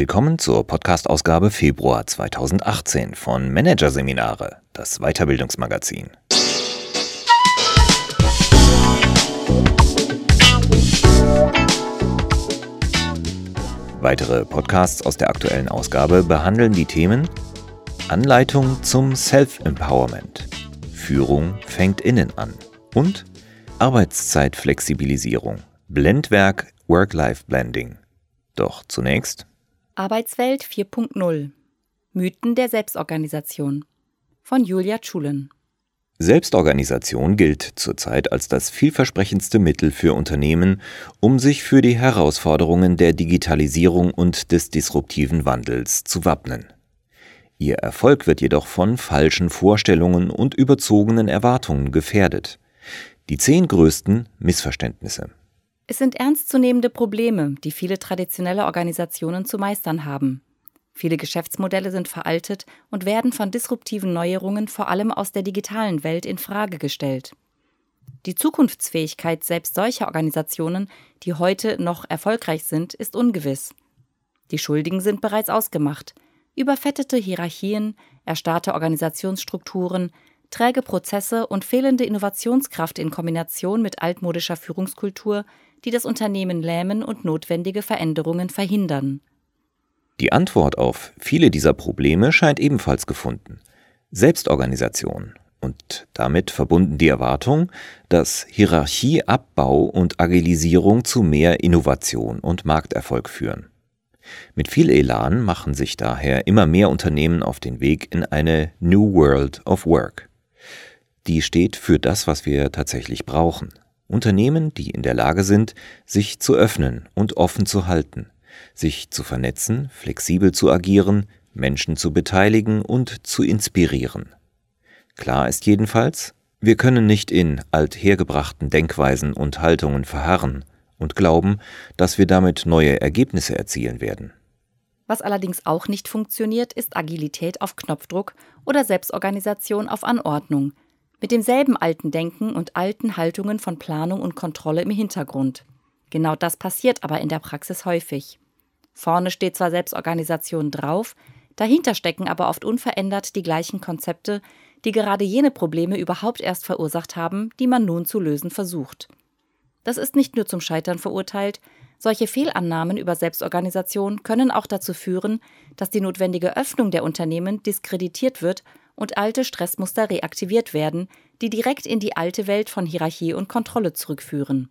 Willkommen zur Podcast-Ausgabe Februar 2018 von Managerseminare, das Weiterbildungsmagazin. Weitere Podcasts aus der aktuellen Ausgabe behandeln die Themen Anleitung zum Self-Empowerment, Führung fängt innen an und Arbeitszeitflexibilisierung, Blendwerk Work-Life-Blending. Doch zunächst Arbeitswelt 4.0 Mythen der Selbstorganisation von Julia Schulen Selbstorganisation gilt zurzeit als das vielversprechendste Mittel für Unternehmen, um sich für die Herausforderungen der Digitalisierung und des disruptiven Wandels zu wappnen. Ihr Erfolg wird jedoch von falschen Vorstellungen und überzogenen Erwartungen gefährdet. Die zehn größten Missverständnisse. Es sind ernstzunehmende Probleme, die viele traditionelle Organisationen zu meistern haben. Viele Geschäftsmodelle sind veraltet und werden von disruptiven Neuerungen vor allem aus der digitalen Welt in Frage gestellt. Die Zukunftsfähigkeit selbst solcher Organisationen, die heute noch erfolgreich sind, ist ungewiss. Die Schuldigen sind bereits ausgemacht. Überfettete Hierarchien, erstarrte Organisationsstrukturen, träge Prozesse und fehlende Innovationskraft in Kombination mit altmodischer Führungskultur, die das Unternehmen lähmen und notwendige Veränderungen verhindern. Die Antwort auf viele dieser Probleme scheint ebenfalls gefunden. Selbstorganisation und damit verbunden die Erwartung, dass Hierarchieabbau und Agilisierung zu mehr Innovation und Markterfolg führen. Mit viel Elan machen sich daher immer mehr Unternehmen auf den Weg in eine New World of Work. Die steht für das, was wir tatsächlich brauchen. Unternehmen, die in der Lage sind, sich zu öffnen und offen zu halten, sich zu vernetzen, flexibel zu agieren, Menschen zu beteiligen und zu inspirieren. Klar ist jedenfalls, wir können nicht in althergebrachten Denkweisen und Haltungen verharren und glauben, dass wir damit neue Ergebnisse erzielen werden. Was allerdings auch nicht funktioniert, ist Agilität auf Knopfdruck oder Selbstorganisation auf Anordnung, mit demselben alten Denken und alten Haltungen von Planung und Kontrolle im Hintergrund. Genau das passiert aber in der Praxis häufig. Vorne steht zwar Selbstorganisation drauf, dahinter stecken aber oft unverändert die gleichen Konzepte, die gerade jene Probleme überhaupt erst verursacht haben, die man nun zu lösen versucht. Das ist nicht nur zum Scheitern verurteilt, solche Fehlannahmen über Selbstorganisation können auch dazu führen, dass die notwendige Öffnung der Unternehmen diskreditiert wird und alte Stressmuster reaktiviert werden, die direkt in die alte Welt von Hierarchie und Kontrolle zurückführen.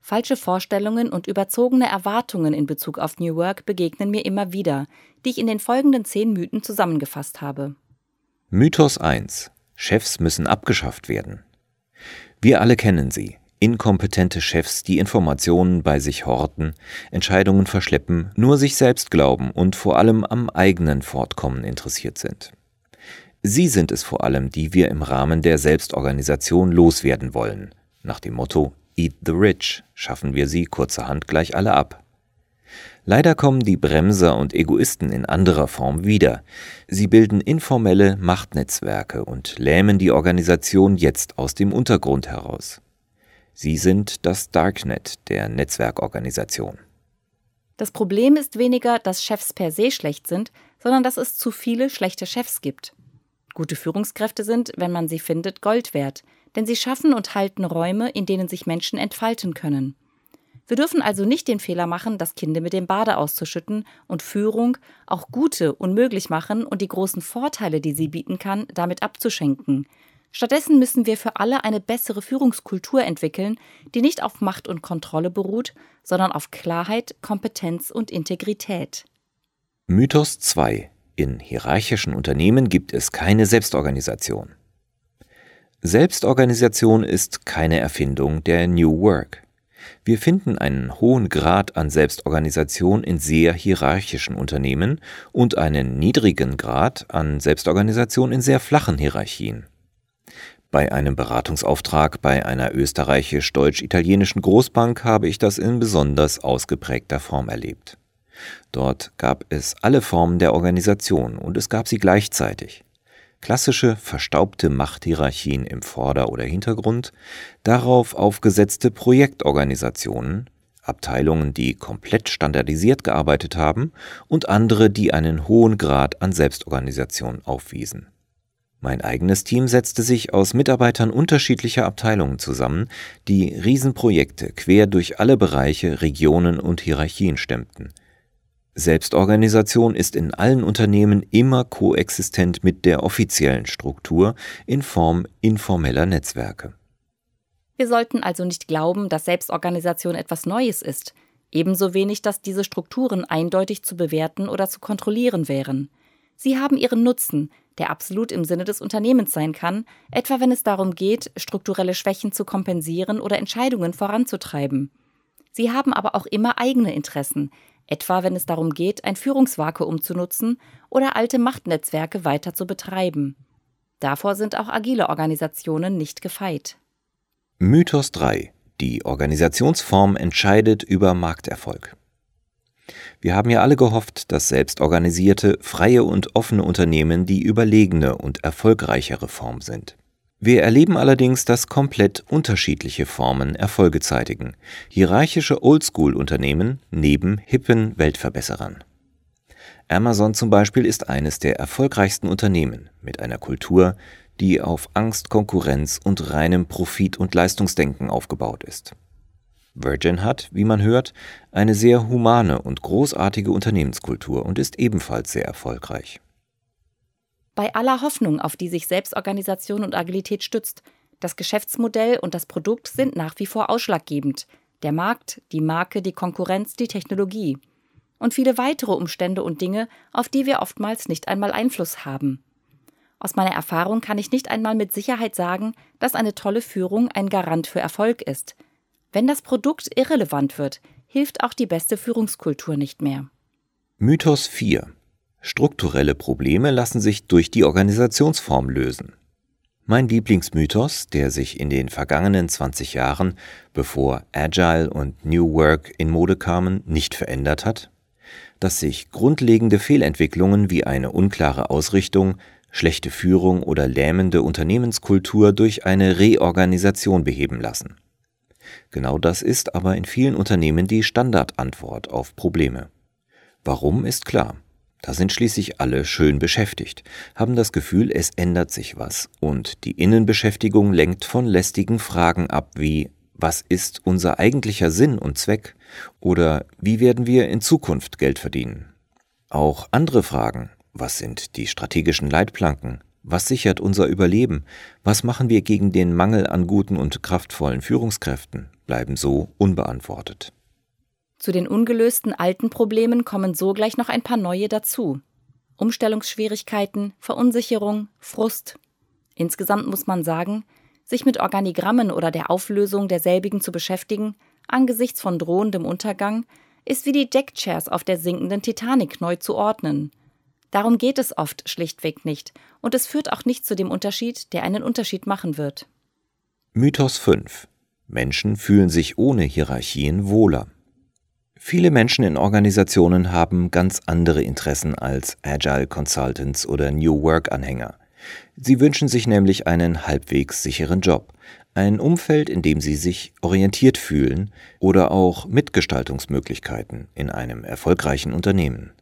Falsche Vorstellungen und überzogene Erwartungen in Bezug auf New Work begegnen mir immer wieder, die ich in den folgenden zehn Mythen zusammengefasst habe. Mythos 1. Chefs müssen abgeschafft werden. Wir alle kennen sie. Inkompetente Chefs, die Informationen bei sich horten, Entscheidungen verschleppen, nur sich selbst glauben und vor allem am eigenen Fortkommen interessiert sind. Sie sind es vor allem, die wir im Rahmen der Selbstorganisation loswerden wollen, nach dem Motto Eat the Rich schaffen wir sie kurzerhand gleich alle ab. Leider kommen die Bremser und Egoisten in anderer Form wieder. Sie bilden informelle Machtnetzwerke und lähmen die Organisation jetzt aus dem Untergrund heraus. Sie sind das Darknet der Netzwerkorganisation. Das Problem ist weniger, dass Chefs per se schlecht sind, sondern dass es zu viele schlechte Chefs gibt. Gute Führungskräfte sind, wenn man sie findet, Gold wert, denn sie schaffen und halten Räume, in denen sich Menschen entfalten können. Wir dürfen also nicht den Fehler machen, das Kind mit dem Bade auszuschütten und Führung, auch gute, unmöglich machen und die großen Vorteile, die sie bieten kann, damit abzuschenken. Stattdessen müssen wir für alle eine bessere Führungskultur entwickeln, die nicht auf Macht und Kontrolle beruht, sondern auf Klarheit, Kompetenz und Integrität. Mythos 2 In hierarchischen Unternehmen gibt es keine Selbstorganisation. Selbstorganisation ist keine Erfindung der New Work. Wir finden einen hohen Grad an Selbstorganisation in sehr hierarchischen Unternehmen und einen niedrigen Grad an Selbstorganisation in sehr flachen Hierarchien. Bei einem Beratungsauftrag bei einer österreichisch-deutsch-italienischen Großbank habe ich das in besonders ausgeprägter Form erlebt. Dort gab es alle Formen der Organisation und es gab sie gleichzeitig klassische verstaubte Machthierarchien im Vorder- oder Hintergrund, darauf aufgesetzte Projektorganisationen, Abteilungen, die komplett standardisiert gearbeitet haben und andere, die einen hohen Grad an Selbstorganisation aufwiesen. Mein eigenes Team setzte sich aus Mitarbeitern unterschiedlicher Abteilungen zusammen, die Riesenprojekte quer durch alle Bereiche, Regionen und Hierarchien stemmten. Selbstorganisation ist in allen Unternehmen immer koexistent mit der offiziellen Struktur in Form informeller Netzwerke. Wir sollten also nicht glauben, dass Selbstorganisation etwas Neues ist, ebenso wenig, dass diese Strukturen eindeutig zu bewerten oder zu kontrollieren wären. Sie haben ihren Nutzen, der absolut im Sinne des Unternehmens sein kann, etwa wenn es darum geht, strukturelle Schwächen zu kompensieren oder Entscheidungen voranzutreiben. Sie haben aber auch immer eigene Interessen, etwa wenn es darum geht, ein Führungsvakuum zu nutzen oder alte Machtnetzwerke weiter zu betreiben. Davor sind auch agile Organisationen nicht gefeit. Mythos 3. Die Organisationsform entscheidet über Markterfolg. Wir haben ja alle gehofft, dass selbstorganisierte, freie und offene Unternehmen die überlegene und erfolgreichere Form sind. Wir erleben allerdings, dass komplett unterschiedliche Formen Erfolge zeitigen. Hierarchische Oldschool-Unternehmen neben hippen Weltverbesserern. Amazon zum Beispiel ist eines der erfolgreichsten Unternehmen mit einer Kultur, die auf Angst, Konkurrenz und reinem Profit- und Leistungsdenken aufgebaut ist. Virgin hat, wie man hört, eine sehr humane und großartige Unternehmenskultur und ist ebenfalls sehr erfolgreich. Bei aller Hoffnung, auf die sich Selbstorganisation und Agilität stützt, das Geschäftsmodell und das Produkt sind nach wie vor ausschlaggebend. Der Markt, die Marke, die Konkurrenz, die Technologie. Und viele weitere Umstände und Dinge, auf die wir oftmals nicht einmal Einfluss haben. Aus meiner Erfahrung kann ich nicht einmal mit Sicherheit sagen, dass eine tolle Führung ein Garant für Erfolg ist – wenn das Produkt irrelevant wird, hilft auch die beste Führungskultur nicht mehr. Mythos 4. Strukturelle Probleme lassen sich durch die Organisationsform lösen. Mein Lieblingsmythos, der sich in den vergangenen 20 Jahren, bevor Agile und New Work in Mode kamen, nicht verändert hat, dass sich grundlegende Fehlentwicklungen wie eine unklare Ausrichtung, schlechte Führung oder lähmende Unternehmenskultur durch eine Reorganisation beheben lassen. Genau das ist aber in vielen Unternehmen die Standardantwort auf Probleme. Warum ist klar. Da sind schließlich alle schön beschäftigt, haben das Gefühl, es ändert sich was und die Innenbeschäftigung lenkt von lästigen Fragen ab wie was ist unser eigentlicher Sinn und Zweck oder wie werden wir in Zukunft Geld verdienen? Auch andere Fragen, was sind die strategischen Leitplanken, was sichert unser Überleben? Was machen wir gegen den Mangel an guten und kraftvollen Führungskräften? Bleiben so unbeantwortet. Zu den ungelösten alten Problemen kommen so gleich noch ein paar neue dazu. Umstellungsschwierigkeiten, Verunsicherung, Frust. Insgesamt muss man sagen, sich mit Organigrammen oder der Auflösung derselbigen zu beschäftigen, angesichts von drohendem Untergang, ist wie die Deckchairs auf der sinkenden Titanic neu zu ordnen. Darum geht es oft schlichtweg nicht, und es führt auch nicht zu dem Unterschied, der einen Unterschied machen wird. Mythos 5 Menschen fühlen sich ohne Hierarchien wohler. Viele Menschen in Organisationen haben ganz andere Interessen als Agile Consultants oder New Work Anhänger. Sie wünschen sich nämlich einen halbwegs sicheren Job, ein Umfeld, in dem sie sich orientiert fühlen oder auch Mitgestaltungsmöglichkeiten in einem erfolgreichen Unternehmen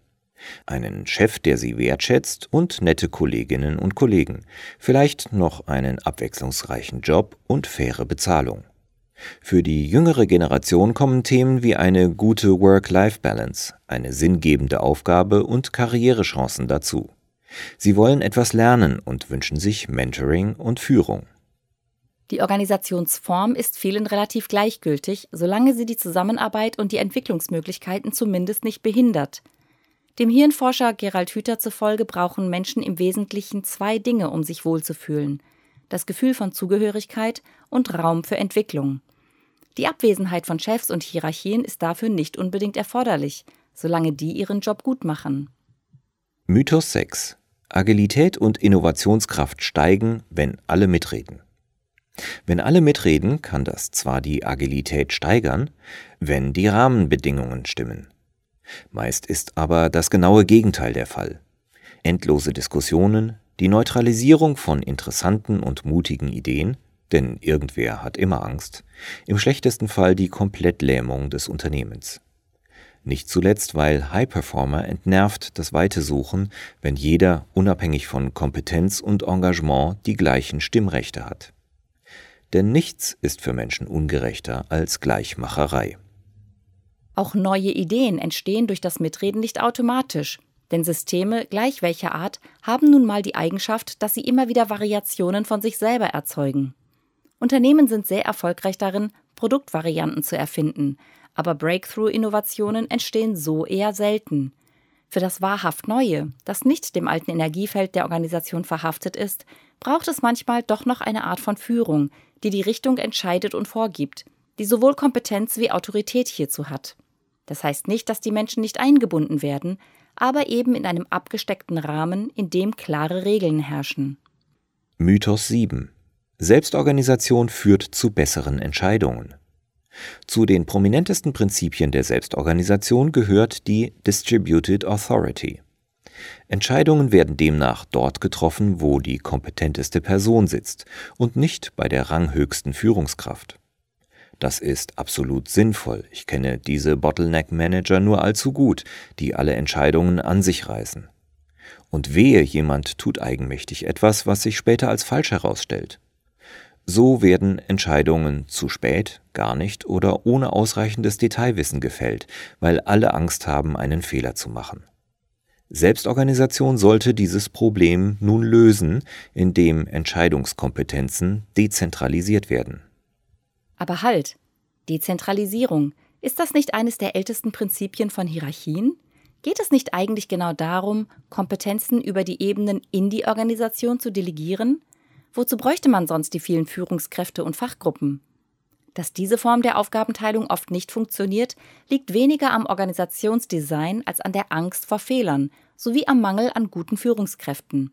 einen Chef, der sie wertschätzt und nette Kolleginnen und Kollegen, vielleicht noch einen abwechslungsreichen Job und faire Bezahlung. Für die jüngere Generation kommen Themen wie eine gute Work-Life-Balance, eine sinngebende Aufgabe und Karrierechancen dazu. Sie wollen etwas lernen und wünschen sich Mentoring und Führung. Die Organisationsform ist vielen relativ gleichgültig, solange sie die Zusammenarbeit und die Entwicklungsmöglichkeiten zumindest nicht behindert – dem Hirnforscher Gerald Hüther zufolge brauchen Menschen im Wesentlichen zwei Dinge, um sich wohlzufühlen: das Gefühl von Zugehörigkeit und Raum für Entwicklung. Die Abwesenheit von Chefs und Hierarchien ist dafür nicht unbedingt erforderlich, solange die ihren Job gut machen. Mythos 6. Agilität und Innovationskraft steigen, wenn alle mitreden. Wenn alle mitreden, kann das zwar die Agilität steigern, wenn die Rahmenbedingungen stimmen. Meist ist aber das genaue Gegenteil der Fall. Endlose Diskussionen, die Neutralisierung von interessanten und mutigen Ideen, denn irgendwer hat immer Angst, im schlechtesten Fall die Komplettlähmung des Unternehmens. Nicht zuletzt, weil High Performer entnervt das Weite suchen, wenn jeder unabhängig von Kompetenz und Engagement die gleichen Stimmrechte hat. Denn nichts ist für Menschen ungerechter als Gleichmacherei. Auch neue Ideen entstehen durch das Mitreden nicht automatisch, denn Systeme gleich welcher Art haben nun mal die Eigenschaft, dass sie immer wieder Variationen von sich selber erzeugen. Unternehmen sind sehr erfolgreich darin, Produktvarianten zu erfinden, aber Breakthrough-Innovationen entstehen so eher selten. Für das wahrhaft Neue, das nicht dem alten Energiefeld der Organisation verhaftet ist, braucht es manchmal doch noch eine Art von Führung, die die Richtung entscheidet und vorgibt, die sowohl Kompetenz wie Autorität hierzu hat. Das heißt nicht, dass die Menschen nicht eingebunden werden, aber eben in einem abgesteckten Rahmen, in dem klare Regeln herrschen. Mythos 7 Selbstorganisation führt zu besseren Entscheidungen. Zu den prominentesten Prinzipien der Selbstorganisation gehört die Distributed Authority. Entscheidungen werden demnach dort getroffen, wo die kompetenteste Person sitzt und nicht bei der ranghöchsten Führungskraft. Das ist absolut sinnvoll. Ich kenne diese Bottleneck-Manager nur allzu gut, die alle Entscheidungen an sich reißen. Und wehe, jemand tut eigenmächtig etwas, was sich später als falsch herausstellt. So werden Entscheidungen zu spät, gar nicht oder ohne ausreichendes Detailwissen gefällt, weil alle Angst haben, einen Fehler zu machen. Selbstorganisation sollte dieses Problem nun lösen, indem Entscheidungskompetenzen dezentralisiert werden. Aber halt, Dezentralisierung, ist das nicht eines der ältesten Prinzipien von Hierarchien? Geht es nicht eigentlich genau darum, Kompetenzen über die Ebenen in die Organisation zu delegieren? Wozu bräuchte man sonst die vielen Führungskräfte und Fachgruppen? Dass diese Form der Aufgabenteilung oft nicht funktioniert, liegt weniger am Organisationsdesign als an der Angst vor Fehlern sowie am Mangel an guten Führungskräften.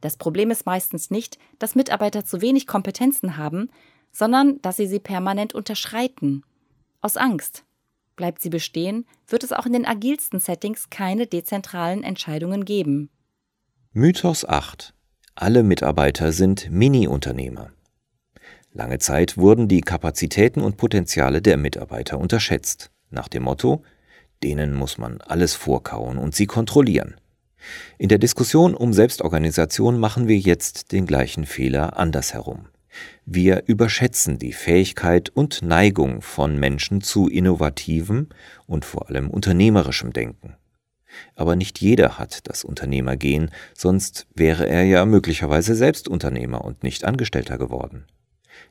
Das Problem ist meistens nicht, dass Mitarbeiter zu wenig Kompetenzen haben, sondern dass sie sie permanent unterschreiten. Aus Angst. Bleibt sie bestehen, wird es auch in den agilsten Settings keine dezentralen Entscheidungen geben. Mythos 8. Alle Mitarbeiter sind Mini-Unternehmer. Lange Zeit wurden die Kapazitäten und Potenziale der Mitarbeiter unterschätzt, nach dem Motto, denen muss man alles vorkauen und sie kontrollieren. In der Diskussion um Selbstorganisation machen wir jetzt den gleichen Fehler andersherum. Wir überschätzen die Fähigkeit und Neigung von Menschen zu innovativem und vor allem unternehmerischem Denken. Aber nicht jeder hat das Unternehmergehen, sonst wäre er ja möglicherweise selbst Unternehmer und nicht Angestellter geworden.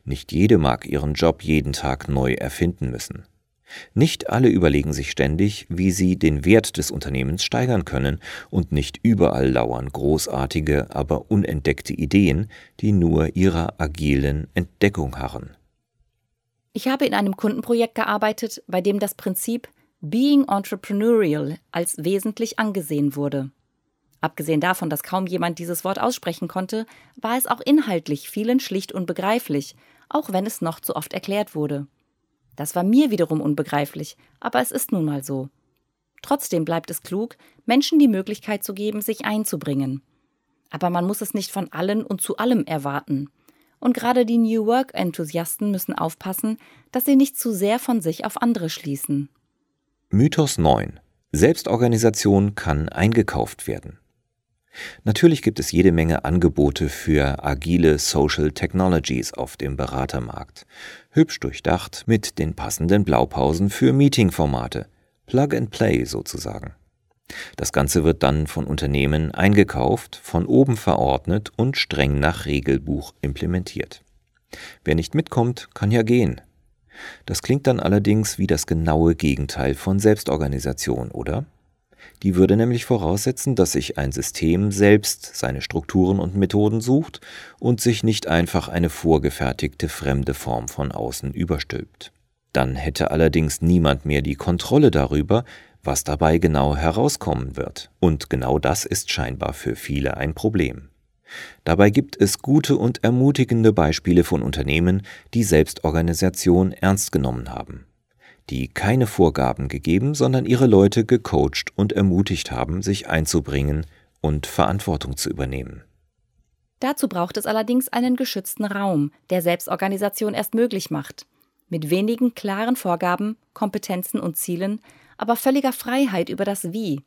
Nicht jede mag ihren Job jeden Tag neu erfinden müssen. Nicht alle überlegen sich ständig, wie sie den Wert des Unternehmens steigern können, und nicht überall lauern großartige, aber unentdeckte Ideen, die nur ihrer agilen Entdeckung harren. Ich habe in einem Kundenprojekt gearbeitet, bei dem das Prinzip Being Entrepreneurial als wesentlich angesehen wurde. Abgesehen davon, dass kaum jemand dieses Wort aussprechen konnte, war es auch inhaltlich vielen schlicht unbegreiflich, auch wenn es noch zu oft erklärt wurde. Das war mir wiederum unbegreiflich, aber es ist nun mal so. Trotzdem bleibt es klug, Menschen die Möglichkeit zu geben, sich einzubringen. Aber man muss es nicht von allen und zu allem erwarten. Und gerade die New Work-Enthusiasten müssen aufpassen, dass sie nicht zu sehr von sich auf andere schließen. Mythos 9. Selbstorganisation kann eingekauft werden. Natürlich gibt es jede Menge Angebote für agile Social Technologies auf dem Beratermarkt. Hübsch durchdacht mit den passenden Blaupausen für Meetingformate. Plug and Play sozusagen. Das Ganze wird dann von Unternehmen eingekauft, von oben verordnet und streng nach Regelbuch implementiert. Wer nicht mitkommt, kann ja gehen. Das klingt dann allerdings wie das genaue Gegenteil von Selbstorganisation, oder? Die würde nämlich voraussetzen, dass sich ein System selbst seine Strukturen und Methoden sucht und sich nicht einfach eine vorgefertigte fremde Form von außen überstülpt. Dann hätte allerdings niemand mehr die Kontrolle darüber, was dabei genau herauskommen wird. Und genau das ist scheinbar für viele ein Problem. Dabei gibt es gute und ermutigende Beispiele von Unternehmen, die Selbstorganisation ernst genommen haben die keine Vorgaben gegeben, sondern ihre Leute gecoacht und ermutigt haben, sich einzubringen und Verantwortung zu übernehmen. Dazu braucht es allerdings einen geschützten Raum, der Selbstorganisation erst möglich macht. Mit wenigen klaren Vorgaben, Kompetenzen und Zielen, aber völliger Freiheit über das Wie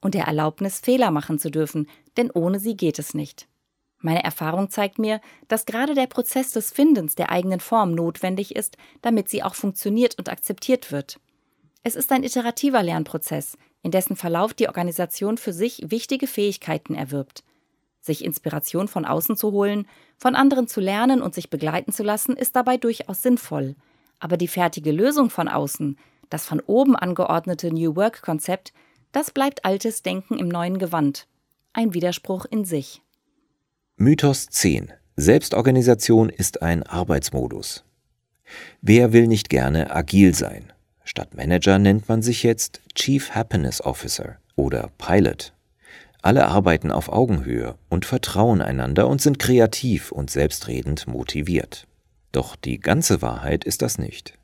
und der Erlaubnis, Fehler machen zu dürfen, denn ohne sie geht es nicht. Meine Erfahrung zeigt mir, dass gerade der Prozess des Findens der eigenen Form notwendig ist, damit sie auch funktioniert und akzeptiert wird. Es ist ein iterativer Lernprozess, in dessen Verlauf die Organisation für sich wichtige Fähigkeiten erwirbt. Sich Inspiration von außen zu holen, von anderen zu lernen und sich begleiten zu lassen, ist dabei durchaus sinnvoll. Aber die fertige Lösung von außen, das von oben angeordnete New Work-Konzept, das bleibt altes Denken im neuen Gewand. Ein Widerspruch in sich. Mythos 10. Selbstorganisation ist ein Arbeitsmodus. Wer will nicht gerne agil sein? Statt Manager nennt man sich jetzt Chief Happiness Officer oder Pilot. Alle arbeiten auf Augenhöhe und vertrauen einander und sind kreativ und selbstredend motiviert. Doch die ganze Wahrheit ist das nicht.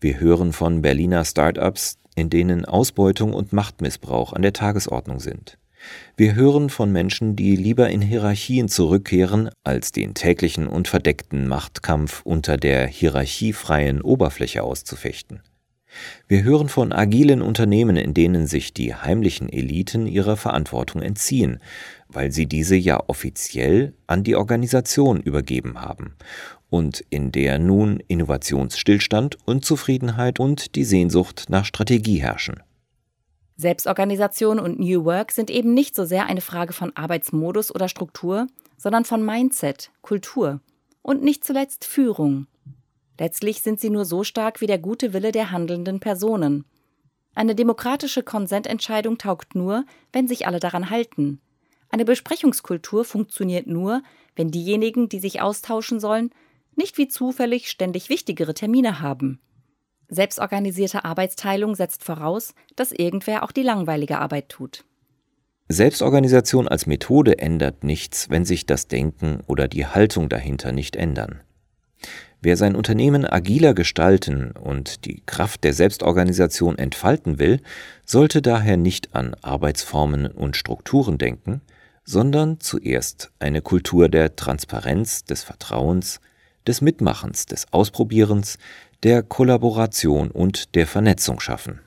Wir hören von Berliner Startups, in denen Ausbeutung und Machtmissbrauch an der Tagesordnung sind. Wir hören von Menschen, die lieber in Hierarchien zurückkehren, als den täglichen und verdeckten Machtkampf unter der hierarchiefreien Oberfläche auszufechten. Wir hören von agilen Unternehmen, in denen sich die heimlichen Eliten ihrer Verantwortung entziehen, weil sie diese ja offiziell an die Organisation übergeben haben und in der nun Innovationsstillstand, Unzufriedenheit und die Sehnsucht nach Strategie herrschen. Selbstorganisation und New Work sind eben nicht so sehr eine Frage von Arbeitsmodus oder Struktur, sondern von Mindset, Kultur und nicht zuletzt Führung. Letztlich sind sie nur so stark wie der gute Wille der handelnden Personen. Eine demokratische Konsententscheidung taugt nur, wenn sich alle daran halten. Eine Besprechungskultur funktioniert nur, wenn diejenigen, die sich austauschen sollen, nicht wie zufällig ständig wichtigere Termine haben. Selbstorganisierte Arbeitsteilung setzt voraus, dass irgendwer auch die langweilige Arbeit tut. Selbstorganisation als Methode ändert nichts, wenn sich das Denken oder die Haltung dahinter nicht ändern. Wer sein Unternehmen agiler gestalten und die Kraft der Selbstorganisation entfalten will, sollte daher nicht an Arbeitsformen und Strukturen denken, sondern zuerst eine Kultur der Transparenz, des Vertrauens, des Mitmachens, des Ausprobierens, der Kollaboration und der Vernetzung schaffen.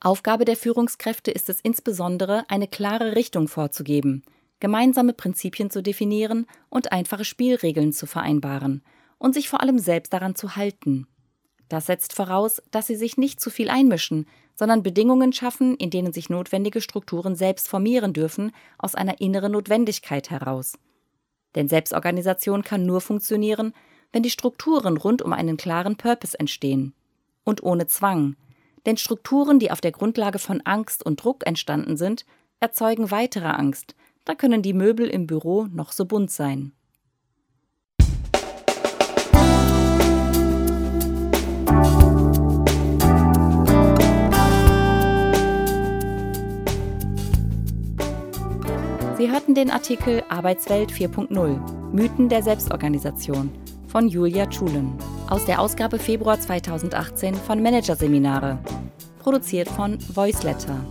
Aufgabe der Führungskräfte ist es insbesondere, eine klare Richtung vorzugeben, gemeinsame Prinzipien zu definieren und einfache Spielregeln zu vereinbaren und sich vor allem selbst daran zu halten. Das setzt voraus, dass sie sich nicht zu viel einmischen, sondern Bedingungen schaffen, in denen sich notwendige Strukturen selbst formieren dürfen, aus einer inneren Notwendigkeit heraus. Denn Selbstorganisation kann nur funktionieren, wenn die Strukturen rund um einen klaren Purpose entstehen. Und ohne Zwang. Denn Strukturen, die auf der Grundlage von Angst und Druck entstanden sind, erzeugen weitere Angst. Da können die Möbel im Büro noch so bunt sein. Sie hörten den Artikel Arbeitswelt 4.0 Mythen der Selbstorganisation von Julia Schulen aus der Ausgabe Februar 2018 von Managerseminare, produziert von Voiceletter.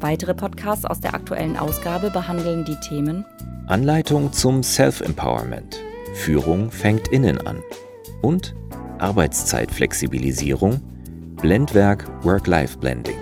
Weitere Podcasts aus der aktuellen Ausgabe behandeln die Themen Anleitung zum Self-Empowerment. Führung fängt innen an. Und Arbeitszeitflexibilisierung, Blendwerk Work-Life-Blending.